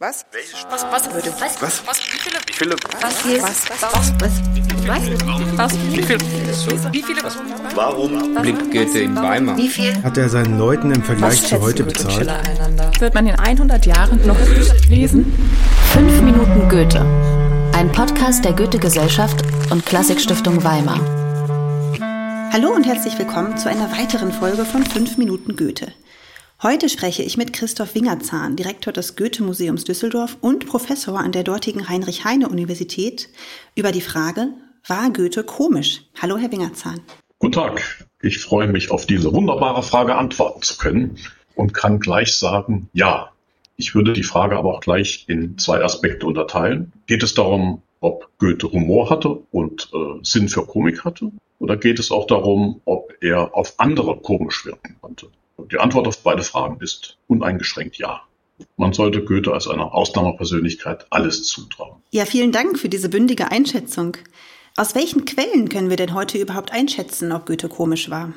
Was? Was, was, würde, was, Was? was, wie viele, Wie viele? was, hier, was, was, was, was, was, wie viele, wie viele, Warum blinkt Goethe in Weimar? wie viel, Hat er seinen Leuten im Vergleich zu heute bezahlt? Wird man in 100 Jahren noch lesen? 5 Minuten Goethe. Ein Podcast der Goethe-Gesellschaft und Klassikstiftung Weimar. Hallo und herzlich willkommen zu einer weiteren Folge von 5 Minuten Goethe. Heute spreche ich mit Christoph Wingerzahn, Direktor des Goethe-Museums Düsseldorf und Professor an der dortigen Heinrich-Heine-Universität, über die Frage, war Goethe komisch? Hallo, Herr Wingerzahn. Guten Tag. Ich freue mich, auf diese wunderbare Frage antworten zu können und kann gleich sagen, ja. Ich würde die Frage aber auch gleich in zwei Aspekte unterteilen. Geht es darum, ob Goethe Humor hatte und äh, Sinn für Komik hatte? Oder geht es auch darum, ob er auf andere komisch wirken konnte? Die Antwort auf beide Fragen ist uneingeschränkt ja. Man sollte Goethe als einer Ausnahmepersönlichkeit alles zutrauen. Ja, vielen Dank für diese bündige Einschätzung. Aus welchen Quellen können wir denn heute überhaupt einschätzen, ob Goethe komisch war?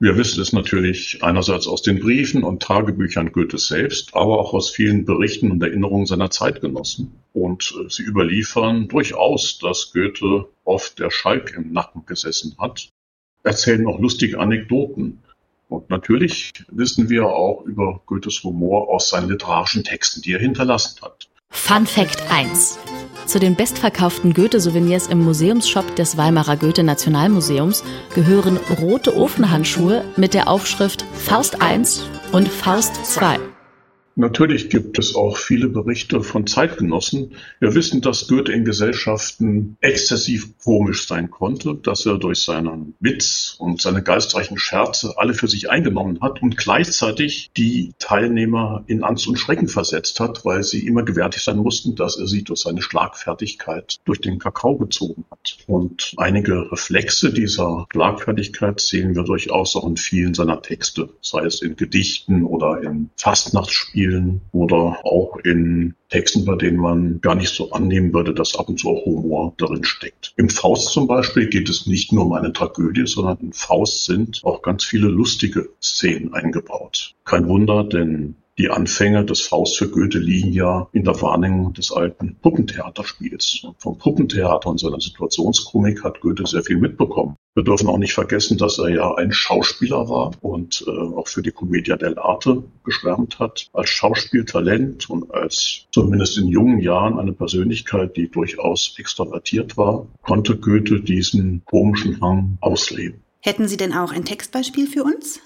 Wir wissen es natürlich einerseits aus den Briefen und Tagebüchern Goethes selbst, aber auch aus vielen Berichten und Erinnerungen seiner Zeitgenossen. Und äh, sie überliefern durchaus, dass Goethe oft der Schalk im Nacken gesessen hat, erzählen auch lustige Anekdoten. Und natürlich wissen wir auch über Goethes Humor aus seinen literarischen Texten, die er hinterlassen hat. Fun Fact 1. Zu den bestverkauften Goethe-Souvenirs im Museumsshop des Weimarer Goethe-Nationalmuseums gehören rote Ofenhandschuhe mit der Aufschrift Faust 1 und Faust 2. Natürlich gibt es auch viele Berichte von Zeitgenossen. Wir wissen, dass Goethe in Gesellschaften exzessiv komisch sein konnte, dass er durch seinen Witz und seine geistreichen Scherze alle für sich eingenommen hat und gleichzeitig die Teilnehmer in Angst und Schrecken versetzt hat, weil sie immer gewärtig sein mussten, dass er sie durch seine Schlagfertigkeit durch den Kakao gezogen hat. Und einige Reflexe dieser Schlagfertigkeit sehen wir durchaus auch in vielen seiner Texte, sei es in Gedichten oder in Fastnachtsspielen oder auch in Texten, bei denen man gar nicht so annehmen würde, dass ab und zu auch Humor darin steckt. Im Faust zum Beispiel geht es nicht nur um eine Tragödie, sondern in Faust sind auch ganz viele lustige Szenen eingebaut. Kein Wunder, denn die Anfänge des Faust für Goethe liegen ja in der Wahrnehmung des alten Puppentheaterspiels. Vom Puppentheater und seiner Situationskomik hat Goethe sehr viel mitbekommen. Wir dürfen auch nicht vergessen, dass er ja ein Schauspieler war und äh, auch für die Commedia dell'arte geschwärmt hat. Als Schauspieltalent und als zumindest in jungen Jahren eine Persönlichkeit, die durchaus extrovertiert war, konnte Goethe diesen komischen Hang ausleben. Hätten Sie denn auch ein Textbeispiel für uns?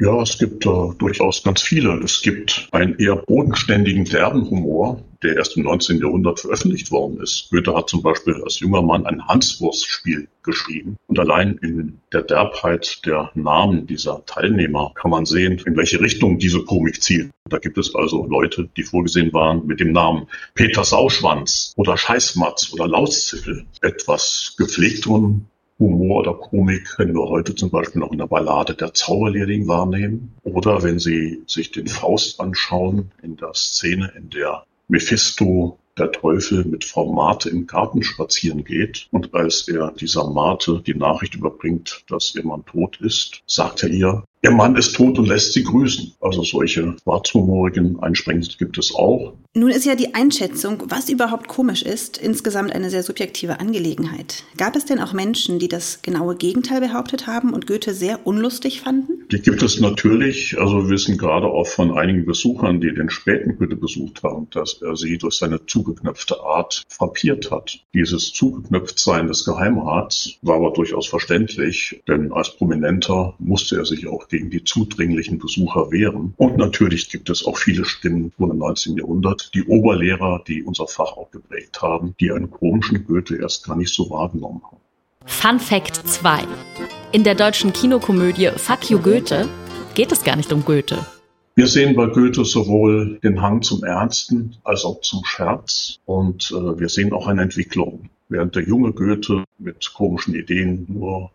Ja, es gibt äh, durchaus ganz viele. Es gibt einen eher bodenständigen, derben Humor, der erst im 19. Jahrhundert veröffentlicht worden ist. Goethe hat zum Beispiel als junger Mann ein Hanswurstspiel geschrieben. Und allein in der Derbheit der Namen dieser Teilnehmer kann man sehen, in welche Richtung diese Komik zielt. Da gibt es also Leute, die vorgesehen waren mit dem Namen Peter Sauschwanz oder Scheißmatz oder Lauszipfel. Etwas gepflegteren Humor oder Komik können wir heute zum Beispiel noch in der Ballade der Zauberlehrling wahrnehmen. Oder wenn Sie sich den Faust anschauen, in der Szene, in der Mephisto, der Teufel, mit Frau Mate im Garten spazieren geht. Und als er dieser Mate die Nachricht überbringt, dass ihr Mann tot ist, sagt er ihr, Ihr Mann ist tot und lässt sie grüßen. Also solche schwarzhumorigen Einsprengungen gibt es auch. Nun ist ja die Einschätzung, was überhaupt komisch ist, insgesamt eine sehr subjektive Angelegenheit. Gab es denn auch Menschen, die das genaue Gegenteil behauptet haben und Goethe sehr unlustig fanden? Die gibt es natürlich. Also wir wissen gerade auch von einigen Besuchern, die den späten Goethe besucht haben, dass er sie durch seine zugeknöpfte Art frappiert hat. Dieses Zugeknöpftsein des Geheimrats war aber durchaus verständlich, denn als Prominenter musste er sich auch gegen die zudringlichen Besucher wehren. Und natürlich gibt es auch viele Stimmen von dem 19. Jahrhundert, die Oberlehrer, die unser Fach auch geprägt haben, die einen komischen Goethe erst gar nicht so wahrgenommen haben. Fun Fact 2. In der deutschen Kinokomödie Fuck you Goethe geht es gar nicht um Goethe. Wir sehen bei Goethe sowohl den Hang zum Ernsten als auch zum Scherz und äh, wir sehen auch eine Entwicklung. Während der junge Goethe mit komischen Ideen nur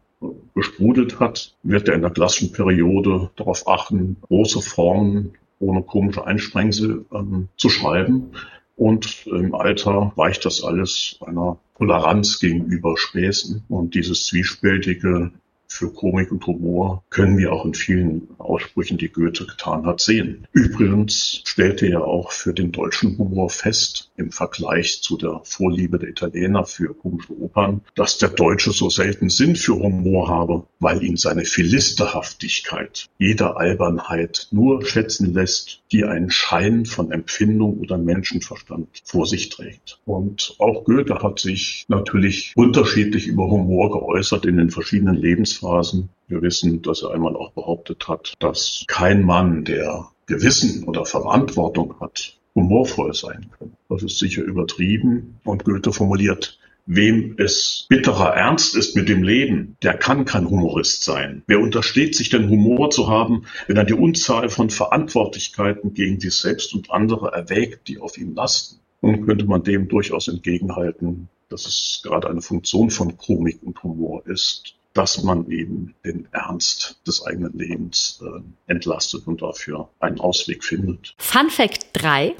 gesprudelt hat, wird er in der klassischen Periode darauf achten, große Formen ohne komische Einsprengsel ähm, zu schreiben. Und im Alter weicht das alles einer Toleranz gegenüber Späßen. Und dieses zwiespältige für Komik und Humor können wir auch in vielen Aussprüchen, die Goethe getan hat, sehen. Übrigens stellte er auch für den deutschen Humor fest, im Vergleich zu der Vorliebe der Italiener für komische Opern, dass der Deutsche so selten Sinn für Humor habe, weil ihn seine Philisterhaftigkeit jeder Albernheit nur schätzen lässt, die einen Schein von Empfindung oder Menschenverstand vor sich trägt. Und auch Goethe hat sich natürlich unterschiedlich über Humor geäußert in den verschiedenen Lebensphasen. Wir wissen, dass er einmal auch behauptet hat, dass kein Mann, der Gewissen oder Verantwortung hat, humorvoll sein kann. Das ist sicher übertrieben und Goethe formuliert, Wem es bitterer Ernst ist mit dem Leben, der kann kein Humorist sein. Wer untersteht sich denn Humor zu haben, wenn er die Unzahl von Verantwortlichkeiten gegen sich selbst und andere erwägt, die auf ihm lasten? Nun könnte man dem durchaus entgegenhalten, dass es gerade eine Funktion von Komik und Humor ist, dass man eben den Ernst des eigenen Lebens äh, entlastet und dafür einen Ausweg findet. Fun Fact 3.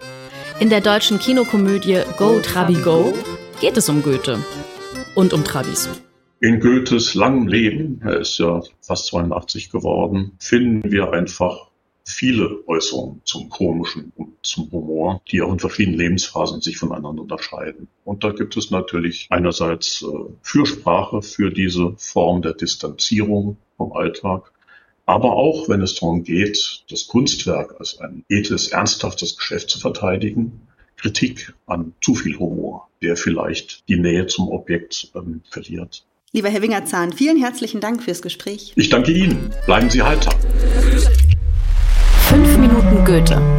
In der deutschen Kinokomödie Go Trabi Go geht es um Goethe und um Trabis. In Goethes langem Leben, er ist ja fast 82 geworden, finden wir einfach viele Äußerungen zum Komischen und zum Humor, die auch in verschiedenen Lebensphasen sich voneinander unterscheiden. Und da gibt es natürlich einerseits äh, Fürsprache für diese Form der Distanzierung vom Alltag, aber auch wenn es darum geht, das Kunstwerk als ein edles, ernsthaftes Geschäft zu verteidigen, Kritik an zu viel Humor, der vielleicht die Nähe zum Objekt ähm, verliert. Lieber Herr Wingerzahn, vielen herzlichen Dank fürs Gespräch. Ich danke Ihnen. Bleiben Sie heiter. Fünf Minuten Goethe.